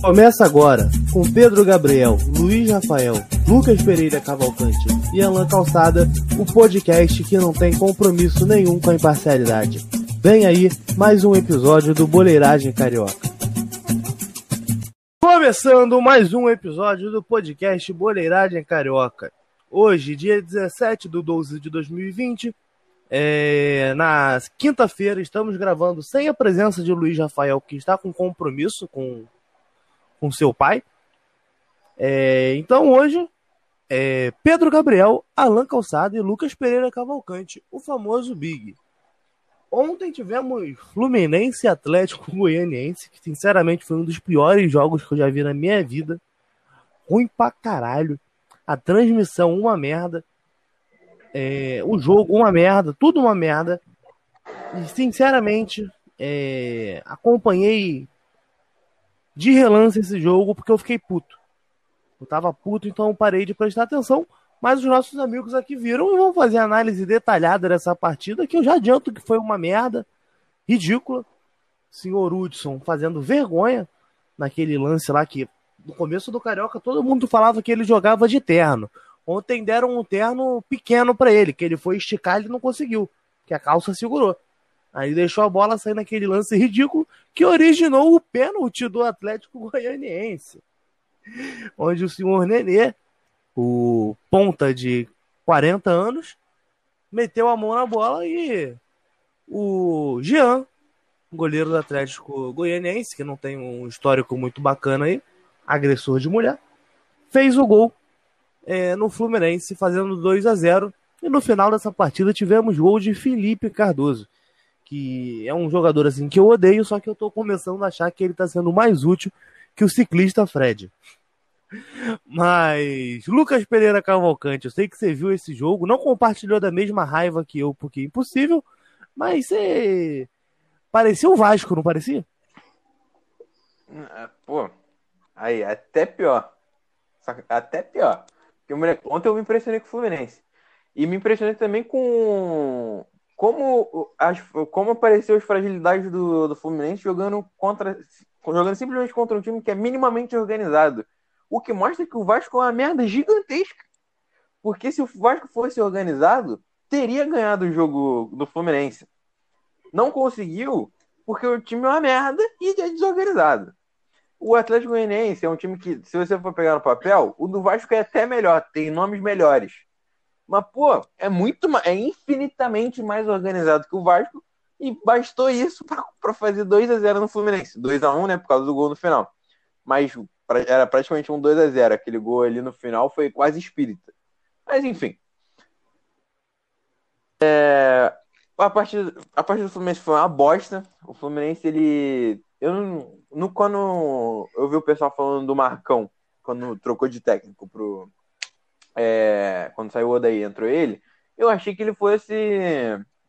Começa agora com Pedro Gabriel, Luiz Rafael, Lucas Pereira Cavalcante e Alan Calçada, o podcast que não tem compromisso nenhum com a imparcialidade. Vem aí mais um episódio do Boleiragem Carioca. Começando mais um episódio do podcast Boleiragem Carioca. Hoje, dia 17 de 12 de 2020, é, na quinta-feira, estamos gravando sem a presença de Luiz Rafael, que está com compromisso com com seu pai. É, então hoje, é, Pedro Gabriel, Alan Calçada e Lucas Pereira Cavalcante, o famoso Big. Ontem tivemos Fluminense Atlético Goianiense, que sinceramente foi um dos piores jogos que eu já vi na minha vida. Ruim pra caralho. A transmissão, uma merda. É, o jogo, uma merda. Tudo uma merda. E sinceramente, é, acompanhei de relance esse jogo porque eu fiquei puto. Eu tava puto, então parei de prestar atenção. Mas os nossos amigos aqui viram e vão fazer análise detalhada dessa partida, que eu já adianto que foi uma merda ridícula. Senhor Hudson fazendo vergonha naquele lance lá que no começo do Carioca todo mundo falava que ele jogava de terno. Ontem deram um terno pequeno para ele, que ele foi esticar e não conseguiu, que a calça segurou. Aí deixou a bola sair naquele lance ridículo que originou o pênalti do Atlético Goianiense. Onde o senhor Nenê, o ponta de 40 anos, meteu a mão na bola e o Jean, goleiro do Atlético Goianiense, que não tem um histórico muito bacana aí, agressor de mulher, fez o gol é, no Fluminense, fazendo 2 a 0 E no final dessa partida tivemos gol de Felipe Cardoso que é um jogador assim que eu odeio, só que eu tô começando a achar que ele tá sendo mais útil que o ciclista Fred. Mas, Lucas Pereira Cavalcante, eu sei que você viu esse jogo, não compartilhou da mesma raiva que eu, porque é impossível, mas você. Parecia o Vasco, não parecia? É, pô, aí, até pior. Até pior. Porque, ontem eu me impressionei com o Fluminense. E me impressionei também com como, as, como apareceu as fragilidades do, do Fluminense jogando contra jogando simplesmente contra um time que é minimamente organizado. O que mostra que o Vasco é uma merda gigantesca. Porque se o Vasco fosse organizado, teria ganhado o jogo do Fluminense. Não conseguiu, porque o time é uma merda e é desorganizado. O Atlético Goianiense é um time que, se você for pegar no papel, o do Vasco é até melhor, tem nomes melhores. Mas, pô, é muito é infinitamente mais organizado que o Vasco. E bastou isso para fazer 2 a 0 no Fluminense. 2 a 1 né? Por causa do gol no final. Mas era praticamente um 2 a 0 Aquele gol ali no final foi quase espírita. Mas enfim. É, a, partida, a partida do Fluminense foi uma bosta. O Fluminense, ele. Eu não, no, quando eu vi o pessoal falando do Marcão, quando trocou de técnico pro, é, quando saiu o Odaí entrou ele, eu achei que ele fosse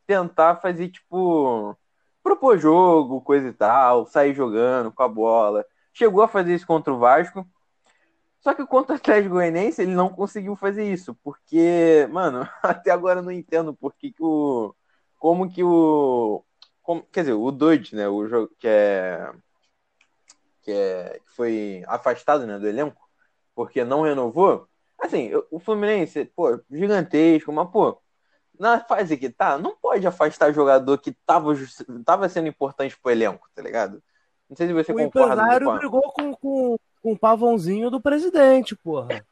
tentar fazer, tipo, propor jogo, coisa e tal, sair jogando com a bola. Chegou a fazer isso contra o Vasco. Só que contra o Atlético Goianiense ele não conseguiu fazer isso, porque, mano, até agora eu não entendo por que, o. Como que o. Como, quer dizer, o Doide, né? O jogo que é. Que é. Que foi afastado né, do elenco, porque não renovou. Assim, o Fluminense, pô, gigantesco, mas, pô, na fase que tá, não pode afastar jogador que tava, tava sendo importante pro elenco, tá ligado? Não sei se você o concorda. O empresário brigou com, com, com o pavãozinho do presidente, porra.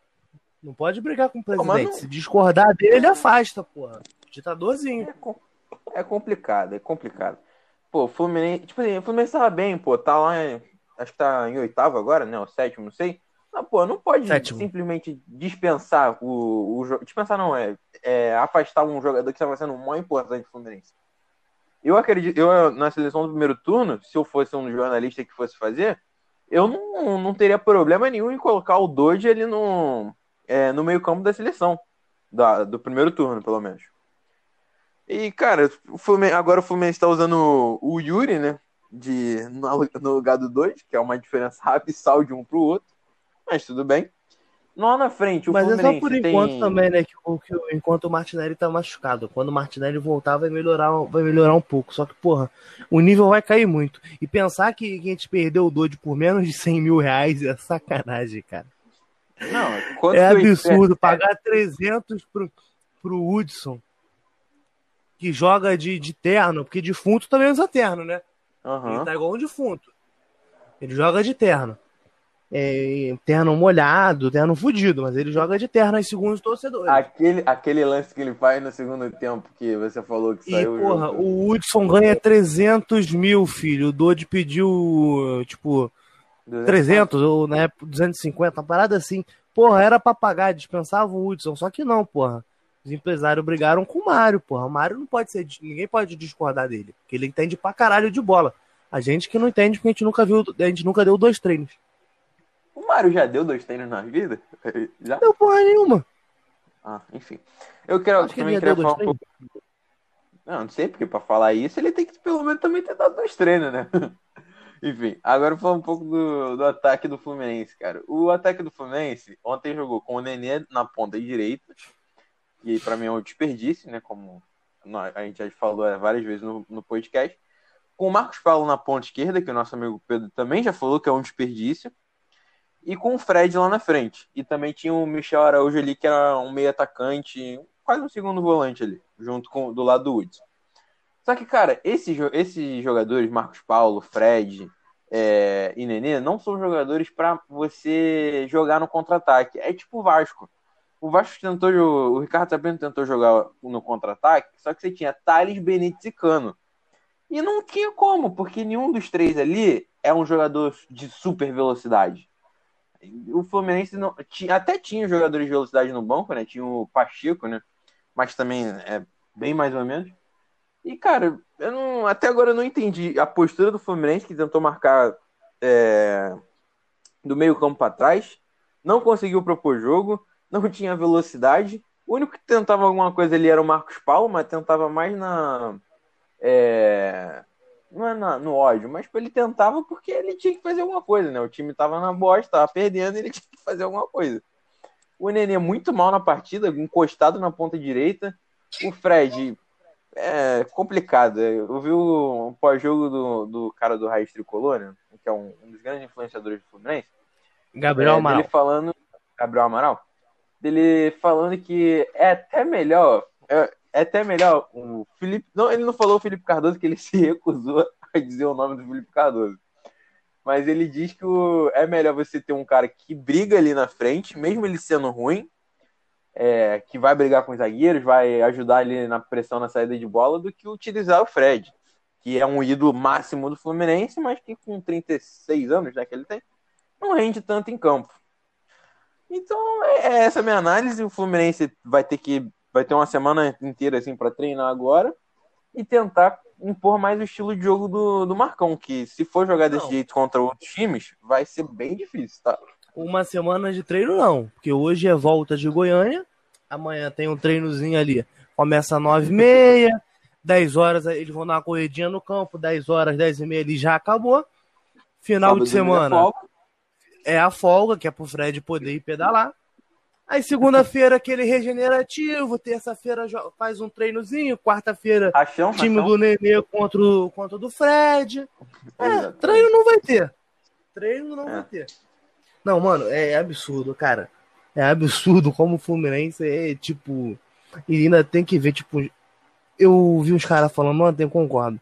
Não pode brigar com o presidente. Não... Se discordar dele, ele afasta, porra. Ditadorzinho. É, é, complicado, é complicado. Pô, o Fluminense. Tipo assim, o Fluminense tava bem, pô. Tá lá. Em, acho que tá em oitavo agora, né? O sétimo, não sei. Não, pô, não pode Sétimo. simplesmente dispensar o, o dispensar não é, é, afastar um jogador que estava sendo o mais importante do Fluminense. Eu acredito, eu na seleção do primeiro turno, se eu fosse um jornalista que fosse fazer, eu não, não teria problema nenhum em colocar o Doge ali no, é, no meio campo da seleção, da, do primeiro turno, pelo menos. E, cara, o Fluminense, agora o Fluminense está usando o Yuri, né, de, no, no lugar do Doge, que é uma diferença abissal de um para o outro mas tudo bem. Lá na frente, o Mas é Fluminense só por enquanto tem... também, né? Que, que, enquanto o Martinelli tá machucado. Quando o Martinelli voltar, vai melhorar, vai melhorar um pouco. Só que, porra, o nível vai cair muito. E pensar que, que a gente perdeu o Dodge por menos de 100 mil reais é sacanagem, cara. Não, É absurdo é, pagar 300 pro, pro Hudson, que joga de, de terno, porque defunto também usa terno, né? aham. Ele tá igual um defunto. Ele joga de terno. É, terno molhado, terno fudido, mas ele joga de terno aí segundo os torcedores. Aquele, aquele lance que ele faz no segundo tempo que você falou que E, saiu porra, o Hudson ganha 300 mil, filho. O Dodge pediu, tipo, 300 ou na época 250, uma parada assim. Porra, era pra pagar, dispensava o Hudson, só que não, porra. Os empresários brigaram com o Mário, porra. O Mário não pode ser, ninguém pode discordar dele, porque ele entende pra caralho de bola. A gente que não entende porque a gente nunca viu, a gente nunca deu dois treinos. O Mário já deu dois treinos na vida? Já? Não deu porra nenhuma. Ah, enfim. Eu quero, Acho que também já queria falar um pouco. Não, não sei, porque pra falar isso ele tem que pelo menos também ter dado dois treinos, né? Enfim, agora falar um pouco do, do ataque do Fluminense, cara. O ataque do Fluminense ontem jogou com o Nenê na ponta direita, e aí pra mim é um desperdício, né? Como a gente já falou várias vezes no, no podcast. Com o Marcos Paulo na ponta esquerda, que o nosso amigo Pedro também já falou que é um desperdício. E com o Fred lá na frente. E também tinha o Michel Araújo ali, que era um meio atacante, quase um segundo volante ali, junto com do lado do Hudson. Só que, cara, esses, esses jogadores, Marcos Paulo, Fred é, e Nenê, não são jogadores pra você jogar no contra-ataque. É tipo o Vasco. O Vasco tentou, o Ricardo Sabino tentou jogar no contra-ataque, só que você tinha Thales, Benítez e Cano. E não tinha como, porque nenhum dos três ali é um jogador de super velocidade. O Fluminense não, tinha, até tinha jogadores de velocidade no banco, né? Tinha o Pacheco, né? Mas também é bem mais ou menos. E, cara, eu não, até agora eu não entendi a postura do Fluminense, que tentou marcar é, do meio campo para trás, não conseguiu propor jogo, não tinha velocidade. O único que tentava alguma coisa ali era o Marcos Paulo, mas tentava mais na. é, não é na- no ódio, mas ele tentava porque ele tinha que fazer alguma coisa, né? O time tava na bosta, tava perdendo, ele tinha que fazer alguma coisa. O Nenê muito mal na partida, encostado na ponta direita. O Fred é complicado. Eu vi o pós-jogo do, do cara do Raiz Tricolor, né? que é um, um dos grandes influenciadores do Fluminense. Gabriel é, Amaral. Dele falando, Gabriel Amaral, dele falando que é até melhor, é, é até melhor o Felipe, não, ele não falou o Felipe Cardoso que ele se recusou a dizer o nome do Felipe Cardoso. Mas ele diz que o, é melhor você ter um cara que briga ali na frente, mesmo ele sendo ruim, é, que vai brigar com os zagueiros, vai ajudar ali na pressão na saída de bola, do que utilizar o Fred, que é um ídolo máximo do Fluminense, mas que com 36 anos né, que ele tem, não rende tanto em campo. Então, é é essa minha análise. O Fluminense vai ter que vai ter uma semana inteira assim para treinar agora e tentar impor mais o estilo de jogo do, do Marcão, que se for jogar desse Não. jeito contra outros times, vai ser bem difícil, tá? Uma semana de treino não, porque hoje é volta de Goiânia, amanhã tem um treinozinho ali, começa às 9h30, 10 horas eles vão dar uma corridinha no campo, 10 horas, 10 e meia ele já acabou. Final Sábado, de é semana é a folga, que é pro Fred poder ir pedalar. Aí segunda-feira aquele regenerativo, terça-feira faz um treinozinho, quarta-feira time rachão. do Nenê contra o, contra o do Fred. É, treino não vai ter. Treino não É. vai ter. Não, mano, é absurdo, cara. É absurdo como o Fluminense é, tipo. E ainda tem que ver, tipo. Eu vi uns caras falando, ontem, eu concordo.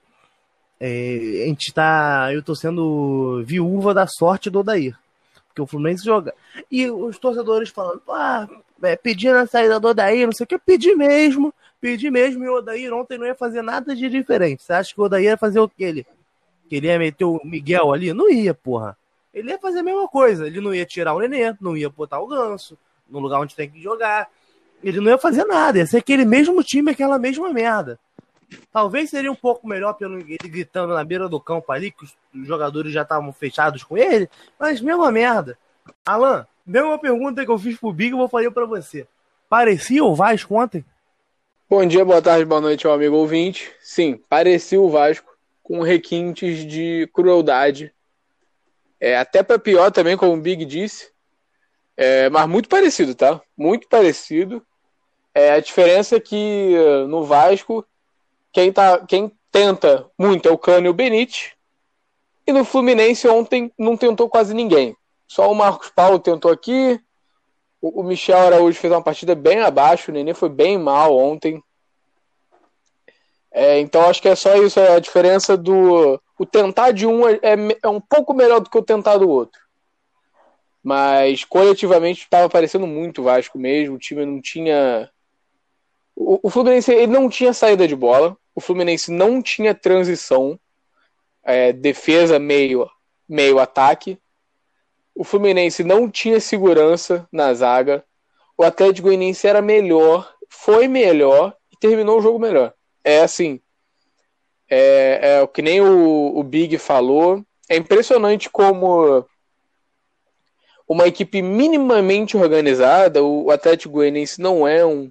É, a gente tá. Eu tô sendo viúva da sorte do Odair. Porque o Fluminense joga. E os torcedores falando, ah, é, pedindo a saída do Odair, não sei o que, pedi mesmo. Pedi mesmo, e o Odair ontem não ia fazer nada de diferente. Você acha que o Odair ia fazer o que ele? Que ele ia meter o Miguel ali? Não ia, porra. Ele ia fazer a mesma coisa. Ele não ia tirar o Nenê, não ia botar o Ganso no lugar onde tem que jogar. Ele não ia fazer nada. Ia ser aquele mesmo time, aquela mesma merda. Talvez seria um pouco melhor pelo ele gritando na beira do campo ali, que os jogadores já estavam fechados com ele, mas mesma merda. Alan, mesma pergunta que eu fiz pro Big, eu vou fazer pra você. Parecia o Vasco ontem? Bom dia, boa tarde, boa noite ao amigo ouvinte. Sim, parecia o Vasco com requintes de crueldade. É, até para pior também, como o Big disse. É, mas muito parecido, tá? Muito parecido. É, a diferença é que no Vasco, quem, tá, quem tenta muito é o Cano e o Benite. E no Fluminense ontem não tentou quase ninguém. Só o Marcos Paulo tentou aqui. O, o Michel Araújo fez uma partida bem abaixo. O Nenê foi bem mal ontem. É, então acho que é só isso. É a diferença do. O tentar de um é, é um pouco melhor do que o tentar do outro. Mas coletivamente estava parecendo muito Vasco mesmo. O time não tinha. O, Fluminense ele não tinha saída de bola. O Fluminense não tinha transição. É, defesa meio, meio ataque. O Fluminense não tinha segurança na zaga. O Atlético Goianiense era melhor, foi melhor e terminou o jogo melhor. É assim. É, é o que nem o, o Big falou. É impressionante como uma equipe minimamente organizada, o Atlético Goianiense não é um,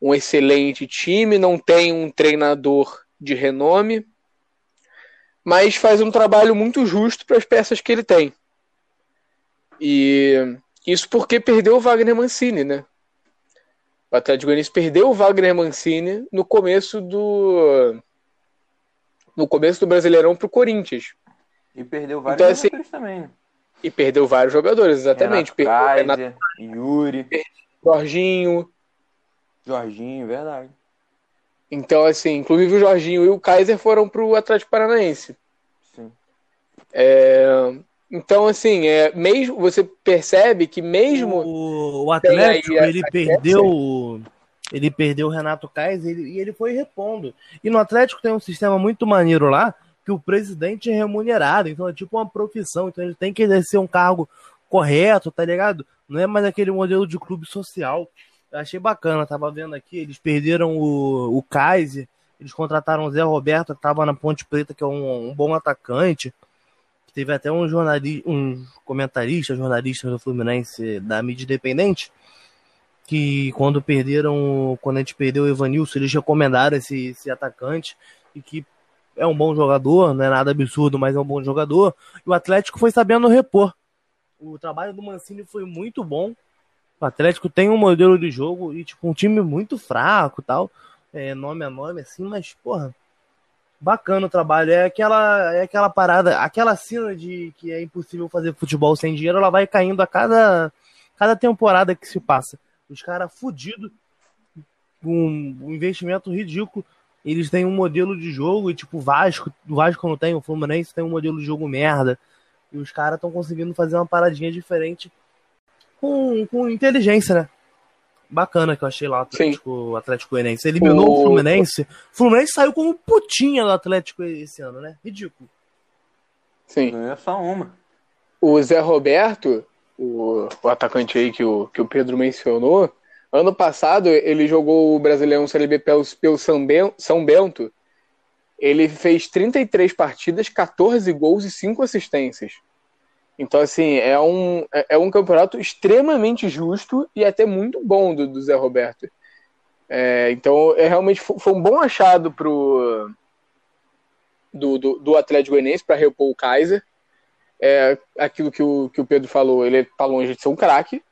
um excelente time, não tem um treinador de renome, mas faz um trabalho muito justo para as peças que ele tem. E isso porque perdeu o Wagner Mancini, né? O Atlético Goianiense perdeu o Wagner Mancini no começo do no começo do Brasileirão para o Corinthians. E perdeu vários então, assim, jogadores também. Né? E perdeu vários jogadores, exatamente. Renato perdeu Kaiser, Renato, Yuri, Jorginho. Jorginho, verdade. Então, assim, inclusive o Jorginho e o Kaiser foram para o Atlético Paranaense. Sim. É, então, assim, é, mesmo você percebe que mesmo o, o Atlético ele perdeu ele perdeu o Renato Kaiser e ele foi repondo. E no Atlético tem um sistema muito maneiro lá que o presidente é remunerado, então é tipo uma profissão, então ele tem que exercer um cargo correto, tá ligado? Não é mais aquele modelo de clube social. Eu achei bacana, tava vendo aqui, eles perderam o, o Kaiser, eles contrataram o Zé Roberto, que tava na Ponte Preta, que é um, um bom atacante. Teve até um jornalista, um comentarista, jornalista do Fluminense da mídia independente, que quando perderam, quando a gente perdeu o Evanilson, eles recomendaram esse, esse atacante e que é um bom jogador, não é nada absurdo, mas é um bom jogador. E o Atlético foi sabendo repor. O trabalho do Mancini foi muito bom. O Atlético tem um modelo de jogo e, tipo, um time muito fraco tal. É, nome a nome, assim, mas, porra, bacana o trabalho. É aquela, é aquela parada, aquela cena de que é impossível fazer futebol sem dinheiro, ela vai caindo a cada, cada temporada que se passa. Os caras fudidos, um, um investimento ridículo eles têm um modelo de jogo e, tipo, o Vasco, o Vasco não tem, o Fluminense tem um modelo de jogo merda. E os caras estão conseguindo fazer uma paradinha diferente com, com inteligência, né? Bacana que eu achei lá o Atlético, Atlético Goianiense. Eliminou o... o Fluminense. O Fluminense saiu como putinha do Atlético esse ano, né? Ridículo. Sim. Não é só uma. O Zé Roberto, o, o atacante aí que o, que o Pedro mencionou, Ano passado, ele jogou o Brasileirão Série B pelo, pelo São Bento. Ele fez 33 partidas, 14 gols e 5 assistências. Então, assim, é um, é, é um campeonato extremamente justo e até muito bom do, do Zé Roberto. É, então, é realmente foi um bom achado pro, do, do, do Atlético Goianiense para repor o Kaiser. É aquilo que o, que o Pedro falou, ele está longe de ser um craque,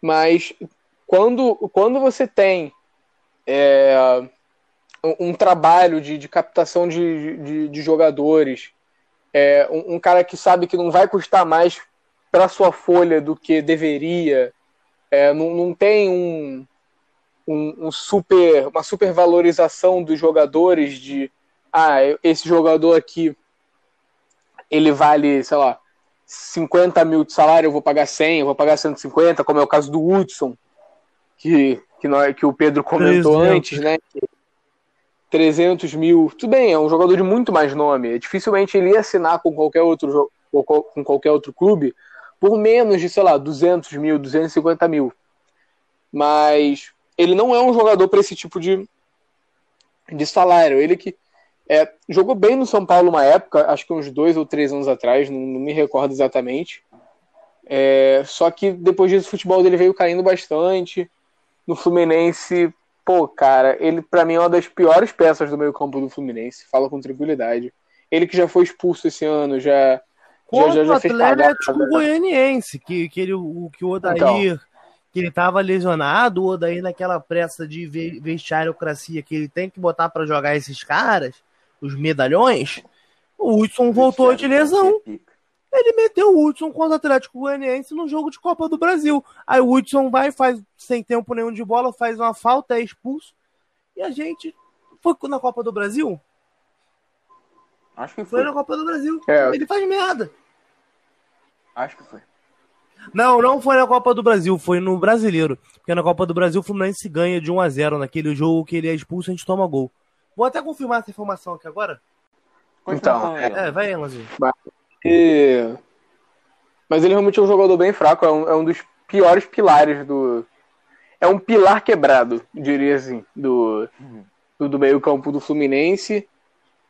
mas quando, quando você tem é, um, trabalho de, de captação de, de, de jogadores, é, um, um, cara que sabe que não vai custar mais para sua folha do que deveria, é, não, não tem um, um, um, super, uma supervalorização dos jogadores de ah, esse jogador aqui ele vale, sei lá, 50 mil de salário, eu vou pagar 100, eu vou pagar 150, como é o caso do Hudson, que, que, nós, que o Pedro comentou 300. antes, né? 300 mil. Tudo bem, é um jogador de muito mais nome. Dificilmente ele ia assinar com qualquer outro, com qualquer outro clube por menos de, sei lá, 200 mil, 250 mil. Mas ele não é um jogador para esse tipo de, de salário. Ele que é, jogou bem no São Paulo uma época, acho que uns dois ou três anos atrás, não, não me recordo exatamente. É, só que depois disso o futebol dele veio caindo bastante no Fluminense, pô, cara, ele para mim é uma das piores peças do meio-campo do Fluminense, fala com tranquilidade. Ele que já foi expulso esse ano, já Contra o já fez Atlético né? Goianiense, que, que, ele, o, que o Odair, Então. que ele tava lesionado, o Odair naquela pressa de ve- vestiariocracia que ele tem que botar pra jogar esses caras, os medalhões, o Hudson voltou de lesão. Ele meteu o Hudson contra o Atlético Goianiense no jogo de Copa do Brasil. Aí o Hudson vai, faz sem tempo nenhum de bola, faz uma falta, é expulso. E a gente foi na Copa do Brasil? Acho que Foi foi. na Copa do Brasil. É. Ele faz merda. Acho que foi. Não, não foi na Copa do Brasil, foi no Brasileiro. Porque na Copa do Brasil o Fluminense ganha de 1 a 0 naquele jogo que ele é expulso e a gente toma gol. Vou até confirmar essa informação aqui agora. Então, aí, É, vai aí, Lanzinho. E- Mas ele realmente é um jogador bem fraco, é um, é um dos piores pilares do. É um pilar quebrado, diria assim, do, do, do meio-campo do Fluminense.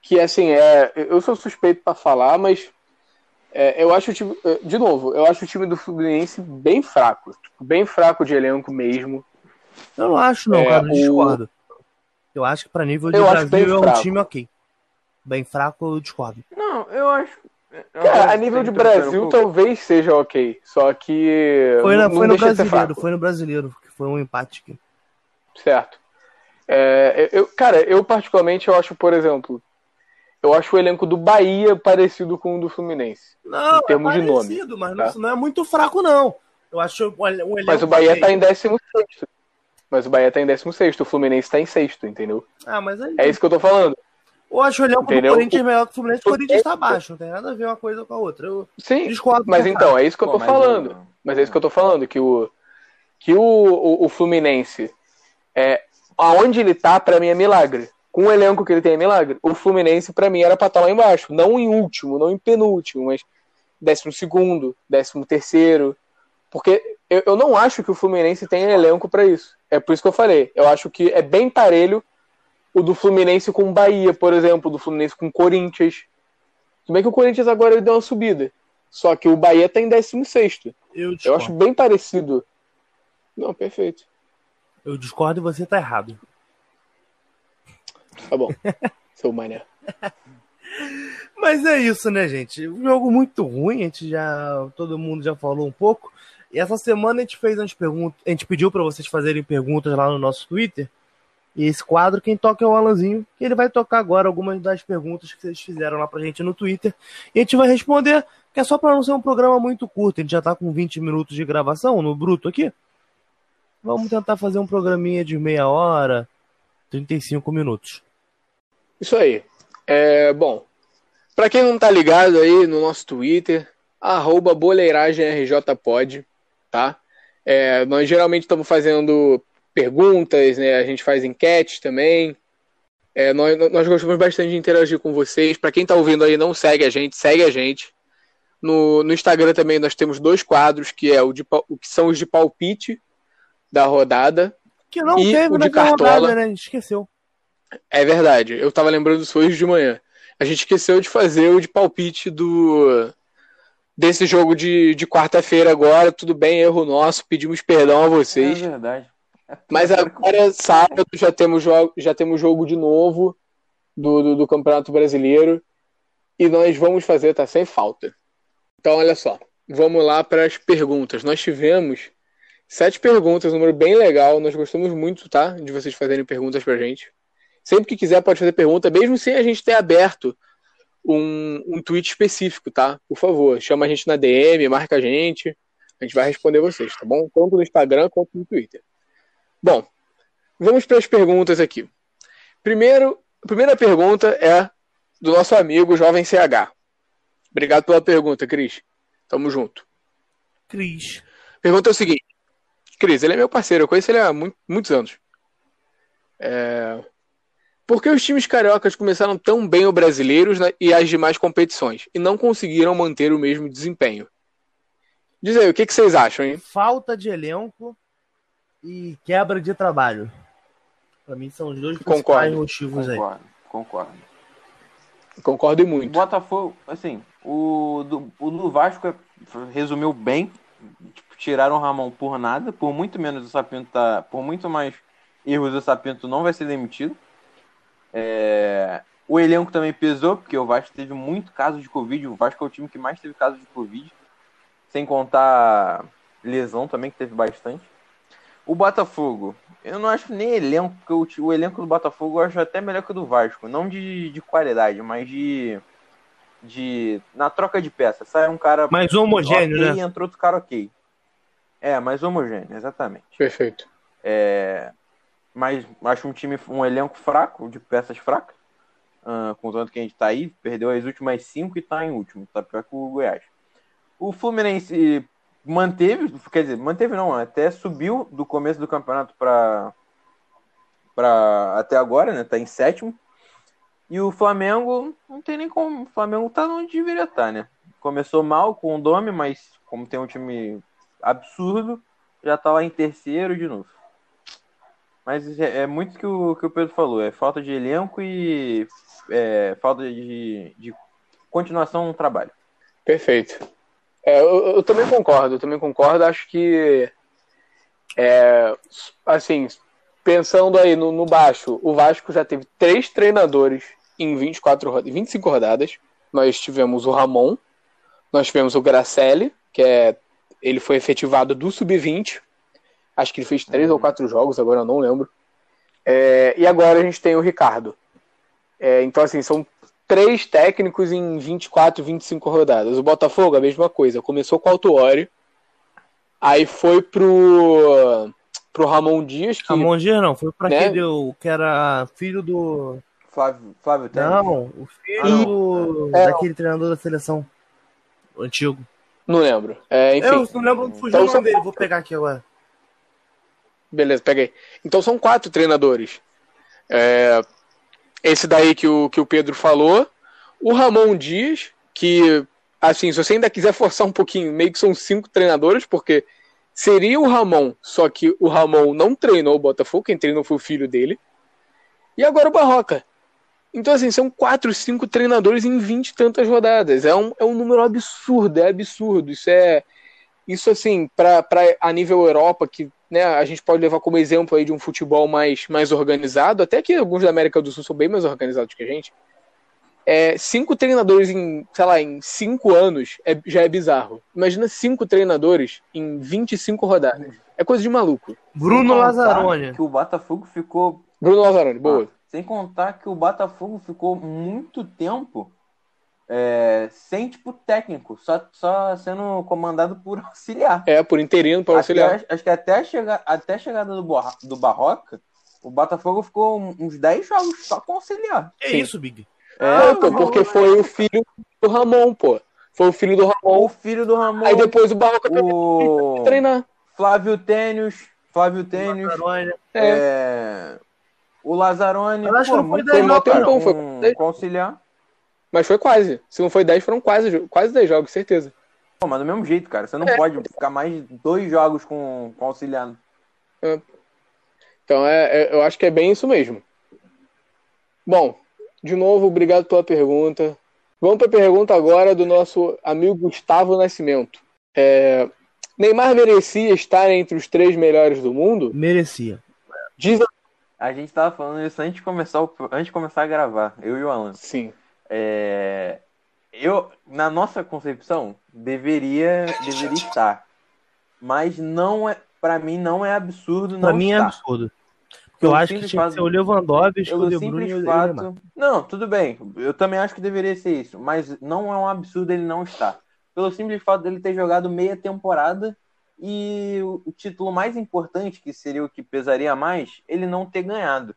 Que assim, é. Eu sou suspeito pra falar, mas é, eu acho o time. De novo, eu acho o time do Fluminense bem fraco. tipo, Bem fraco de elenco mesmo. Eu não acho, não, É, cara, eu discordo. Eu acho que pra nível de Eu Brasil é um fraco. time ok. Bem fraco, eu discordo. Não, eu acho. Cara, a nível de um Brasil talvez seja ok. Só que. Foi, na- foi no brasileiro, foi no brasileiro, que foi um empate aqui. Certo. É, eu, cara, eu particularmente eu acho, por exemplo, eu acho o elenco do Bahia parecido com o do Fluminense. Não, Em termos é de nome, parecido, mas tá? não, é muito fraco, não. Eu acho o, ele- o elenco Mas o Bahia ok. tá em 16 Mas o Bahia tá em 16 o Fluminense tá em sexto, entendeu? Ah, mas aí, É isso que eu tô falando. Eu acho o elenco do? Corinthians melhor que o Fluminense, o O- Corinthians tá baixo, não tem nada a ver uma coisa com a outra. Eu Sim, discordo. mas então, é isso que eu Pô, tô mas falando. o- Mas é isso que eu tô falando, que o que o, o, o Fluminense é aonde ele tá pra mim é milagre. Com o elenco que ele tem é milagre. O Fluminense pra mim era pra estar lá embaixo, não em último, não em penúltimo, mas décimo segundo, décimo terceiro, porque eu, eu não acho que o Fluminense tenha elenco pra isso. É por isso que eu falei. Eu acho que é bem parelho o do Fluminense com o Bahia, por exemplo, do Fluminense com o Corinthians. Tudo bem que o Corinthians agora deu uma subida. Só que o Bahia tá em 16 Eu Eu discordo. acho bem parecido. Não, perfeito. Eu discordo e você tá errado. Tá bom. Seu mané. Mas é isso, né, gente? Um jogo muito ruim, a gente já. Todo mundo já falou um pouco. E essa semana a gente fez umas perguntas. A gente pediu para vocês fazerem perguntas lá no nosso Twitter. E esse quadro, quem toca é o Alanzinho, que ele vai tocar agora algumas das perguntas que vocês fizeram lá pra gente no Twitter. E a gente vai responder, que é só para não ser um programa muito curto. A gente já tá com 20 minutos de gravação no bruto aqui. Vamos tentar fazer um programinha de meia hora, 35 minutos. Isso aí. É, bom, pra quem não tá ligado aí no nosso Twitter, arroba boleiragemrjpod, tá? É, nós geralmente estamos fazendo perguntas, né? A gente faz enquete também. É, nós, nós gostamos bastante de interagir com vocês. Pra quem tá ouvindo aí não segue a gente, segue a gente. No, no Instagram também nós temos dois quadros, que é o, de, o que são os de palpite da rodada Que não E teve o de Cartola? rodada, né? A gente esqueceu. É verdade, eu tava lembrando disso hoje de manhã. A gente esqueceu de fazer o de palpite do desse jogo de, de quarta-feira agora. Tudo bem, erro nosso, pedimos perdão a É vocês. Mas agora, sábado, já temos jogo, já temos jogo de novo do, do, do Campeonato Brasileiro. E nós vamos fazer, tá sem falta. Então, olha só. Vamos lá para as perguntas. Nós tivemos sete perguntas, um número bem legal. Nós gostamos muito, tá? De vocês fazerem perguntas pra gente. Sempre que quiser, pode fazer pergunta, mesmo sem a gente ter aberto um, um tweet específico, tá? Por favor, chama a gente na DM, marca a gente. A gente vai responder vocês, tá bom? Tanto no Instagram quanto no Twitter. Bom, vamos para as perguntas aqui. Primeiro, a primeira pergunta é do nosso amigo Jovem CH. Obrigado pela pergunta, Cris. Tamo junto. Cris. Pergunta é o seguinte. Cris, ele é meu parceiro, eu conheço ele há mu- muitos anos. É, Por que os times cariocas começaram tão bem o brasileiros e as demais competições e não conseguiram manter o mesmo desempenho? Diz aí, o que, que vocês acham, hein? Falta de elenco e quebra de trabalho. Pra mim são os dois Concordo. principais motivos aí. Concordo, concordo. Concordo e O muito. Botafogo, assim, o do, o do Vasco é- resumiu bem. Tipo, tiraram o Ramon por nada, por muito menos o Sapinto tá. Por muito mais erros o Sapinto não vai ser demitido. É, O elenco também pesou, porque o Vasco teve muito caso de Covid. O Vasco é o time que mais teve caso de Covid. Sem contar lesão também, que teve bastante. O Botafogo, eu não acho nem elenco, porque o, o elenco do Botafogo eu acho até melhor que o do Vasco. Não de, de qualidade, mas de. de Na troca de peças. Sai um cara. Mais homogêneo, ok, né? E entra outro cara ok. É, mais homogêneo, exatamente. Perfeito. É, mas acho um time, um elenco fraco, de peças fracas. Uh, contanto que a gente tá aí, perdeu as últimas cinco e tá em último, tá pior que o Goiás. O Fluminense manteve, quer dizer, manteve não, até subiu do começo do campeonato para para até agora, né? Tá em sétimo. E o Flamengo não tem nem como, o Flamengo tá onde deveria estar, né? Começou mal com o Dome, mas como tem um time absurdo, já tá lá em terceiro de novo. Mas é, é muito que o que o Pedro falou, é falta de elenco e é, falta de, de continuação no trabalho. Perfeito. É, eu, eu, também concordo, eu também concordo. Acho que, é, assim, pensando aí no, no, baixo, o Vasco já teve três treinadores em 24, 25 rodadas. Nós tivemos o Ramon, nós tivemos o Gracelli, que é ele foi efetivado do sub-20. Acho que ele fez três uhum. ou quatro jogos, agora eu não lembro. É, e agora a gente tem o Ricardo. É, então, assim, são três técnicos em 24, 25 rodadas. O Botafogo, a mesma coisa. Começou com o Autuori, aí foi pro, pro Ramon Dias. Que, Ramon Dias não, foi pra né? aquele que era filho do. Flávio, Flávio. Não, o filho do, é, daquele treinador da seleção antigo. Não lembro. É, enfim. Eu não lembro, fugiu então, o nome dele, vou pegar aqui agora. Beleza, peguei. Então são quatro treinadores. É, esse daí que o, que o Pedro falou. O Ramon Dias, que, assim, se você ainda quiser forçar um pouquinho, meio que são cinco treinadores, porque seria o Ramon, só que o Ramon não treinou o Botafogo, quem treinou foi o filho dele. E agora o Barroca. Então, assim, são quatro, cinco treinadores em vinte e tantas rodadas. É um, é um número absurdo, é absurdo. Isso é. Isso, assim, para a nível Europa, que né, a gente pode levar como exemplo aí de um futebol mais, mais organizado, até que alguns da América do Sul são bem mais organizados que a gente. É, cinco treinadores em, sei lá, em cinco anos é, já é bizarro. Imagina cinco treinadores em 25 rodadas. É coisa de maluco. Bruno Lazzaroni. Que o Botafogo ficou. Bruno Lazzaroni, boa. Ah, sem contar que o Botafogo ficou muito tempo é, sem, tipo, técnico, só, só sendo comandado por auxiliar. É, por interino, por auxiliar. Acho, acho que até a, chega, até a chegada do, do Barroca, o Botafogo ficou uns 10 jogos só com auxiliar. É Sim. isso, Big. É, pô, porque foi o filho do Ramon, pô. Foi o filho do Ramon. O filho do Ramon. Aí depois o Barroca o... treinar. Flávio Tênis. Flávio Tênis. É. é. O Lazarone. Eu acho pô, que foi, foi, um tempão, foi com, com auxiliar. Mas foi quase. Se não foi 10, foram quase, quase 10 jogos, certeza. Pô, mas do mesmo jeito, cara. Você não é. pode ficar mais de dois jogos com, com auxiliar. É. Então, é, é, eu acho que é bem isso mesmo. Bom, de novo, obrigado pela pergunta. Vamos para a pergunta agora do nosso amigo Gustavo Nascimento. É, Neymar merecia estar entre os três melhores do mundo? Merecia. Diz a... a gente estava falando isso antes de começar, o... antes de começar a gravar, eu e o Alan. Sim. É, eu, na nossa concepção, deveria, deveria estar. Mas não é, para mim não é absurdo não Pra mim estar. é absurdo. Porque eu acho que tinha que ser o Lewandowski, o De Bruyne o fato... Não, tudo bem. Eu também acho que deveria ser isso. Mas não é um absurdo ele não estar. Pelo simples fato dele ter jogado meia temporada e o título mais importante, que seria o que pesaria mais, ele não ter ganhado.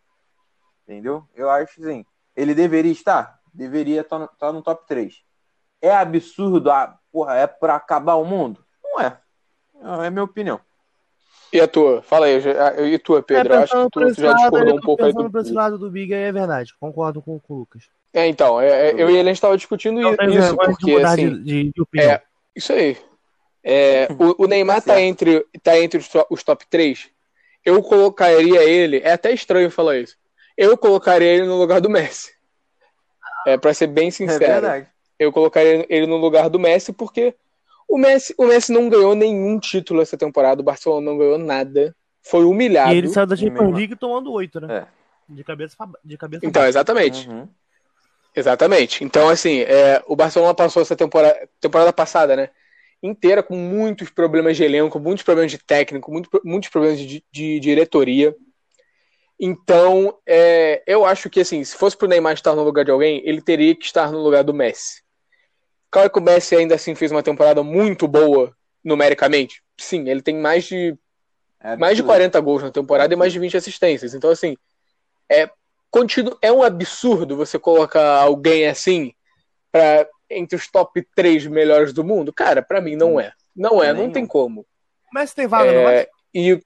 Entendeu? Eu acho assim. Ele deveria estar? Deveria estar tá, tá no top 3. É absurdo, ah, porra, é para acabar o mundo? Não é. É a minha opinião. E a tua? Fala aí, e a tua, Pedro? É, eu acho que tu, tu já discordou um pouco aí do. Pensando lado do Big aí é verdade, concordo com, com o Lucas. É, então, é, é eu e ele a gente tava discutindo não, isso, porque assim. De, de, de é, isso aí. É, o, o, Neymar tá, tá entre, tá entre os, os top 3. Eu colocaria ele, é até estranho falar isso. Eu colocaria ele no lugar do Messi. É, para ser bem sincero. É. Eu colocaria ele no lugar do Messi porque o Messi, o Messi não ganhou nenhum título essa temporada, o Barcelona não ganhou nada. Foi humilhado. E ele saiu da Champions League tomando oito, né? É. De cabeça, de cabeça Então, exatamente. Uhum. Exatamente. Então, assim, é, o Barcelona passou essa temporada, temporada passada, né? Inteira com muitos problemas de elenco, muitos problemas de técnico, muito, muitos problemas de, de diretoria. Então, é, eu acho que, assim, se fosse pro Neymar estar no lugar de alguém, ele teria que estar no lugar do Messi. Claro que o Messi ainda assim fez uma temporada muito boa numericamente. Sim, ele tem mais de é mais de 40 gols na temporada e mais de 20 assistências. Então, assim, é, continu, é um absurdo você colocar alguém assim pra, entre os top 3 melhores do mundo. Cara, para mim não é. Não é, não tem como. O Messi tem vaga, é, não? E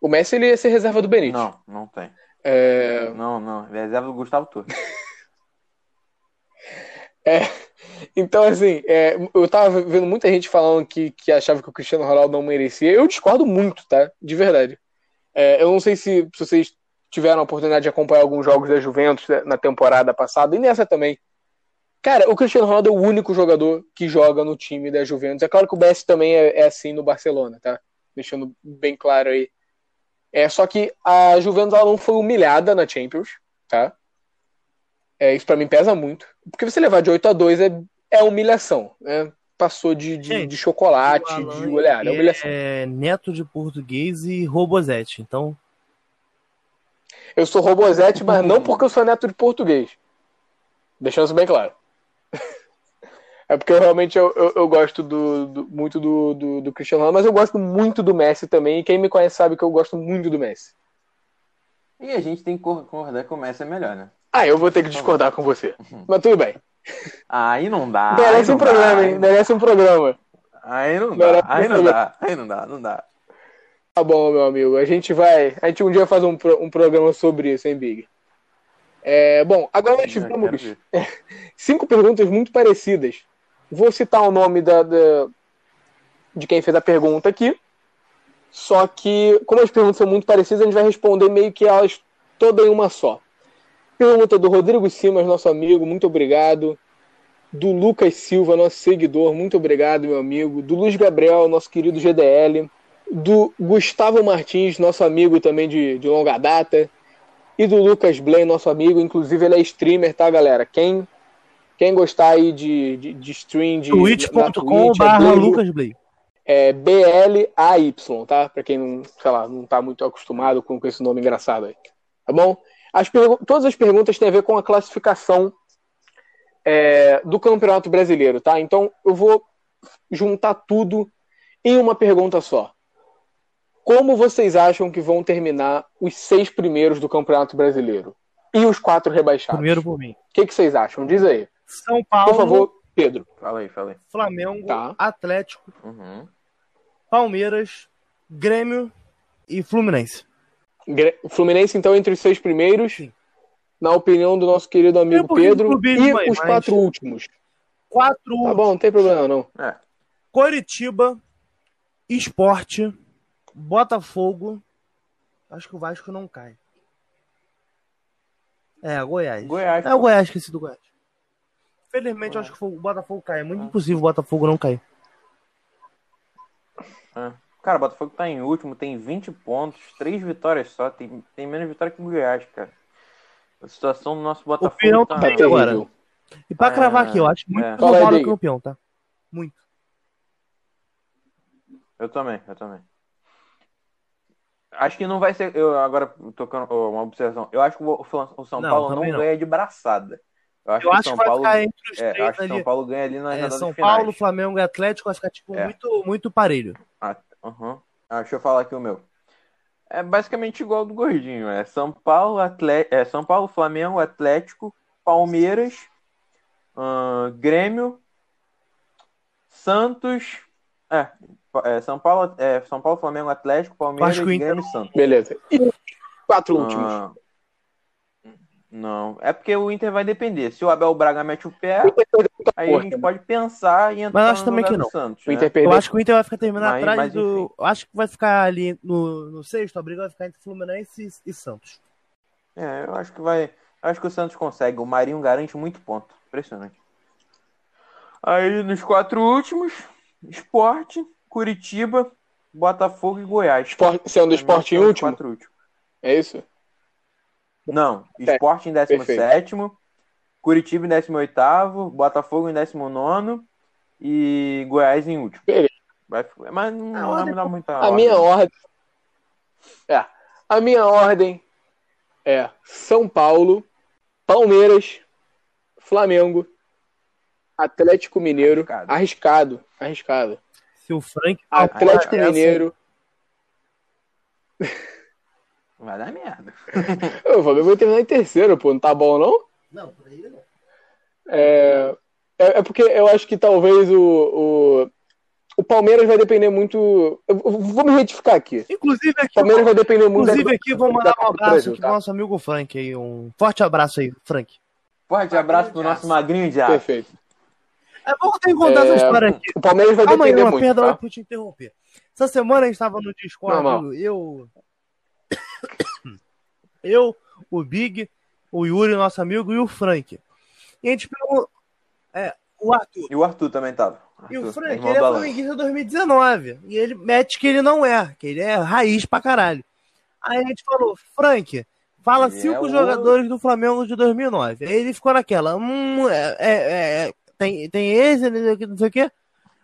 o Messi ele ia ser reserva do Benítez. Não, não tem. É... Não, não. É reserva do Gustavo Torres. é, então, assim, é, eu tava vendo muita gente falando que, que achava que o Cristiano Ronaldo não merecia. Eu discordo muito, tá? De verdade. É, eu não sei se, se, vocês tiveram a oportunidade de acompanhar alguns jogos da Juventus na temporada passada e nessa também. Cara, o Cristiano Ronaldo é o único jogador que joga no time da Juventus. É claro que o BS também é, é assim no Barcelona, tá? Deixando bem claro aí. É, só que a Juventus ela não foi humilhada na Champions, tá? É, isso para mim pesa muito. Porque você levar de 8 a 2 é, é humilhação. Né? Passou de, de, Gente, de chocolate, de goleada. É humilhação. É neto de português e robozete, então. Eu sou robozete, mas não porque eu sou neto de português. Deixando isso bem claro. É porque eu realmente eu, eu, eu gosto do, do, muito do, do, do, Cristiano Ronaldo, mas eu gosto muito do Messi também. E quem me conhece sabe que eu gosto muito do Messi. E a gente tem que concordar que o Messi é melhor, né? Ah, eu vou ter que discordar com você. Uhum. Mas tudo bem. Aí não dá. Merece um programa, hein? Merece um programa. Aí não dá. Aí não dá. Aí não dá, não dá. Tá bom, meu amigo. A gente vai. A gente um dia faz um, um programa sobre isso, hein, Big? É, bom, agora nós tivemos cinco perguntas muito parecidas. Vou citar o nome da, da, de quem fez a pergunta aqui. Só que, como as perguntas são muito parecidas, a gente vai responder meio que elas todas em uma só. Pergunta do Rodrigo Simas, nosso amigo, muito obrigado. Do Lucas Silva, nosso seguidor, muito obrigado, meu amigo. Do Luiz Gabriel, nosso querido GDL. Do Gustavo Martins, nosso amigo também de, de longa data. E do Lucas Blaine, nosso amigo. Inclusive, ele é streamer, tá, galera? Quem, quem gostar aí de, de, de stream de. twitch.com/barra é Lucas Blaine. É B-L-A-Y, tá? Pra quem não, sei lá, não tá muito acostumado com, com esse nome engraçado aí. Tá bom? As todas as perguntas têm a ver com a classificação é, do Campeonato Brasileiro, tá? Então eu vou juntar tudo em uma pergunta só. Como vocês acham que vão terminar os seis primeiros do Campeonato Brasileiro? E os quatro rebaixados? Primeiro por mim. O que, que, vocês acham? Diz aí. São Paulo. Por favor, Pedro. Fala aí, fala aí. Flamengo, tá. Atlético, uhum. Palmeiras, Grêmio e Fluminense. Fluminense, então, entre os seis primeiros, Sim. na opinião do nosso querido amigo Pedro, e mãe, os quatro últimos. Quatro. Tá bom, não tem problema não. É. Coritiba, Esporte, Botafogo. Acho que o Vasco não cai. É, Goiás. Goiás. É o Goiás, esqueci do Goiás. Felizmente, Goiás. acho que o Botafogo cai. É muito ah. impossível o Botafogo não cair. É. Cara, o Botafogo tá em último, tem 20 pontos, 3 vitórias só, tem, tem menos vitória que o Goiás, cara. A situação do nosso Botafogo o Pião tá bem agora. E pra cravar aqui, eu acho muito é. provável é campeão, tá? Muito. Eu também, eu também. Acho que não vai ser. Eu agora tocando uma observação. Eu acho que o, o São não, Paulo não, não, ganha de braçada. Eu acho, eu que, acho São que vai Paulo, ficar entre os é, três acho ali. São Paulo ganha ali na é, São Paulo, Flamengo e Atlético vai ficar tipo é. muito, muito parelho. Ah, Uhum. Ah, deixa eu falar aqui o meu. É basicamente igual ao do Gordinho. É São Paulo, Atlético, é São Paulo, Flamengo, Atlético, Palmeiras, uh, Grêmio, Santos. É, é, São Paulo, é, São Paulo, Flamengo, Atlético, Palmeiras, Grêmio e Santos. Beleza. E quatro últimos. Uh, não, é porque o Inter vai depender. Se o Abel Braga mete o pé, aí a gente pode pensar em entrar mas acho também que não. Santos. Né? Eu acho que o Inter vai ficar terminando mas, atrás mas, do. Acho que vai ficar ali no, no sexto, a briga vai ficar entre Fluminense e, e Santos. É, eu acho que vai. Acho que o Santos consegue. O Marinho garante muito ponto. Impressionante. Aí nos quatro últimos, Esporte, Curitiba, Botafogo e Goiás. Esporte, sendo o esporte em último? Últimos. É isso? Não, esporte em 17, Curitiba em 18, Botafogo em 19 e Goiás em último. Beleza. Vai, mas não, A vai ordem- mudar muito A minha ordem. É. A minha ordem é São Paulo, Palmeiras, Flamengo, Atlético Mineiro. Arriscado. Arriscado. Arriscado. Se o Frank Atlético essa- Mineiro. Vai dar merda. O Flamengo vai terminar em terceiro, pô. Não tá bom, não? Não, por aí não. É, é, é porque eu acho que talvez o, o, o Palmeiras vai depender muito. Eu, eu vou me retificar aqui. Inclusive O aqui, Palmeiras vai depender muito inclusive aqui vou mandar um abraço pro nosso amigo Frank aí. Um forte abraço aí, Frank. Forte abraço pro nosso magrinho de aço. Perfeito. É bom ter que contar É, essa história aqui. O Palmeiras vai Calma aí, depender uma muito. perdão Tá? por te interromper. Essa semana a gente estava no Discord, eu, eu, o Big, o Yuri, nosso amigo, e o Frank. E a gente pegou, é, o Arthur. E o Arthur também tava. E o Arthur, Frank, ele é flamenguista 2019. E ele mete que ele não é, que ele é raiz pra caralho. Aí a gente falou, Frank, fala Ele cinco é o- jogadores do Flamengo de 2009. Aí ele ficou naquela, hum, é, é, é, tem, tem esse, não sei o que, não sei o que.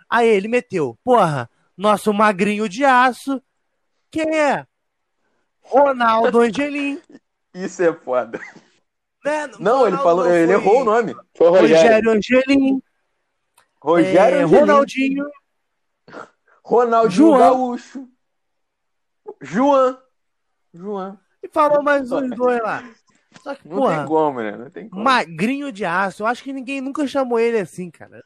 Aí ele meteu, porra, nosso magrinho de aço, quem é? Ronaldo Angelim. Isso é foda. Né? Não, ele Ronaldo falou, não, ele errou o nome. Foi Rogério. Rogério Angelim, Rogério é, Angelim, Ronaldinho, Ronaldinho João. Gaúcho. João. João. e falou mais uns dois lá. Só que, Não porra, tem como, né? Não tem como. magrinho de aço. Eu acho que ninguém nunca chamou ele assim, cara.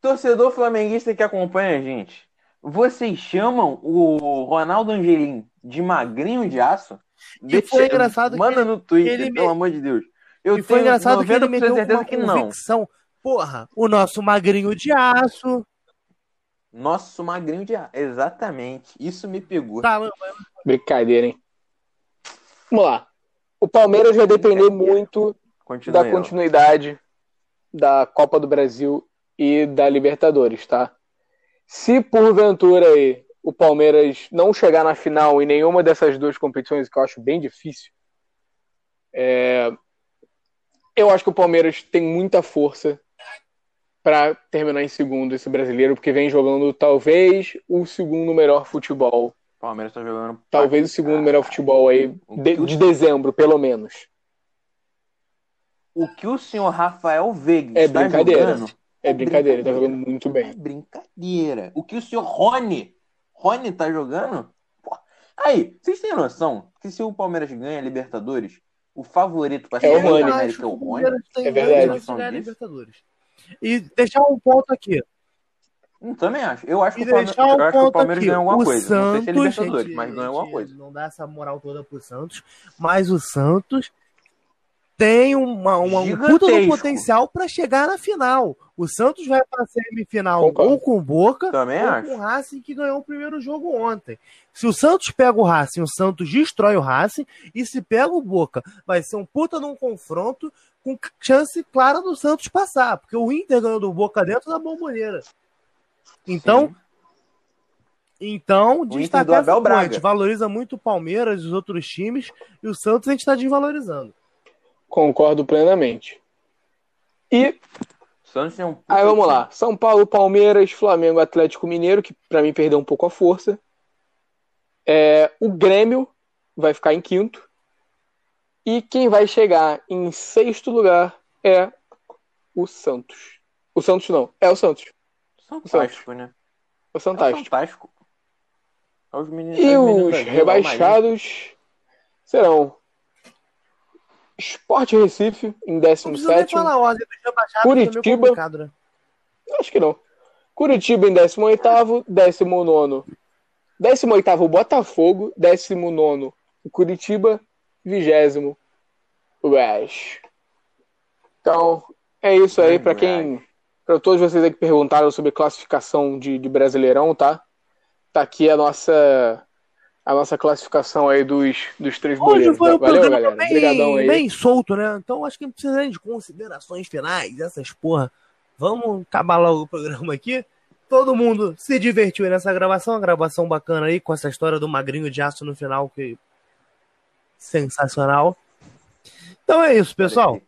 Torcedor flamenguista que acompanha a gente, vocês chamam o Ronaldo Angelim de magrinho de aço? E foi engraçado que Manda no Twitter, ele pelo amor de Deus. Eu e foi engraçado que ele 90% meteu certeza uma que não. convicção. Porra, o nosso magrinho de aço. Nosso magrinho de aço. Exatamente. Isso me pegou. Tá, Brincadeira, hein? Vamos lá. O Palmeiras vai depender muito Continua da continuidade da Copa do Brasil e da Libertadores, tá? Se porventura aí o Palmeiras não chegar na final em nenhuma dessas duas competições, que eu acho bem difícil, é, eu acho que o Palmeiras tem muita força para terminar em segundo esse brasileiro, porque vem jogando talvez o segundo melhor futebol, O Palmeiras tá jogando. talvez o segundo melhor futebol aí de, de dezembro, pelo menos. O que o senhor Rafael Veiga É está brincadeira. jogando É brincadeira, ele tá jogando muito é bem. brincadeira. O que o senhor Rony, Rony tá jogando? Pô, Aí, vocês têm noção que se o Palmeiras ganha a Libertadores, o favorito para É o ser Rony. América é o Rony? É verdade. Libertadores. E deixar um ponto aqui. Hum, também acho. Eu acho que o Palmeiras, um eu acho que o Palmeiras aqui. ganha alguma o coisa. não sei se é Santos, Libertadores, gente, mas ganha alguma coisa. Não dá essa moral toda pro Santos, mas o Santos tem uma, uma, um puta do potencial pra chegar na final. O Santos vai pra semifinal Concordo. ou com o Boca Também ou acho. com o Racing que ganhou o primeiro jogo ontem. Se o Santos pega o Racing, o Santos destrói o Racing e se pega o Boca, vai ser um puta num confronto com chance clara do Santos passar, porque o Inter ganhou do Boca dentro da bomboneira. Então, Sim. então, destacar essa. Valoriza muito o Palmeiras e os outros times, e o Santos a gente está desvalorizando. Concordo plenamente. E O Santos tem um aí vamos lá. São Paulo, Palmeiras, Flamengo, Atlético Mineiro, que pra mim perdeu um pouco a força. É, o Grêmio vai ficar em quinto. E quem vai chegar em sexto lugar é o Santos. O Santos não, é o Santos. Fantástico, né? O É Fantástico. fantástico. É os meninos, E é os meninos rebaixados serão Sport Recife em Não precisa nem 17. falar a ordem dos rebaixados, que é Curitiba. né? Acho que não. Curitiba em 18, 19. 18 Botafogo, 19 o Curitiba, 20 o Goiás. Então, é isso aí para quem. Para todos vocês aí que perguntaram sobre classificação de, de Brasileirão, tá? Tá aqui a nossa. A nossa classificação aí dos, dos três Hoje foi um Valeu, programa galera. bem, Obrigadão aí. bem solto, né? Então acho que não precisa nem de considerações finais, essas porra. Vamos acabar logo o programa aqui. Todo mundo se divertiu nessa gravação, uma gravação bacana aí, com essa história do magrinho de aço no final, que sensacional. Então é isso, pessoal.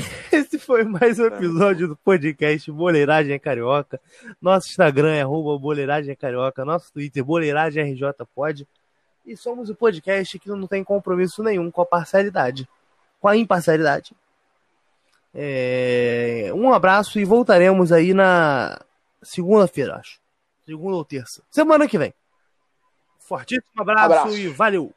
Esse foi mais um episódio do podcast Boleiragem Carioca. Nosso Instagram é Boleiragem Carioca, nosso Twitter Boleiragem RJ Pod. E somos o podcast que não tem compromisso nenhum com a parcialidade, com a imparcialidade. É... Um abraço e voltaremos aí na segunda-feira, acho. Segunda ou terça. Semana que vem. Fortíssimo abraço, Abraço. e valeu!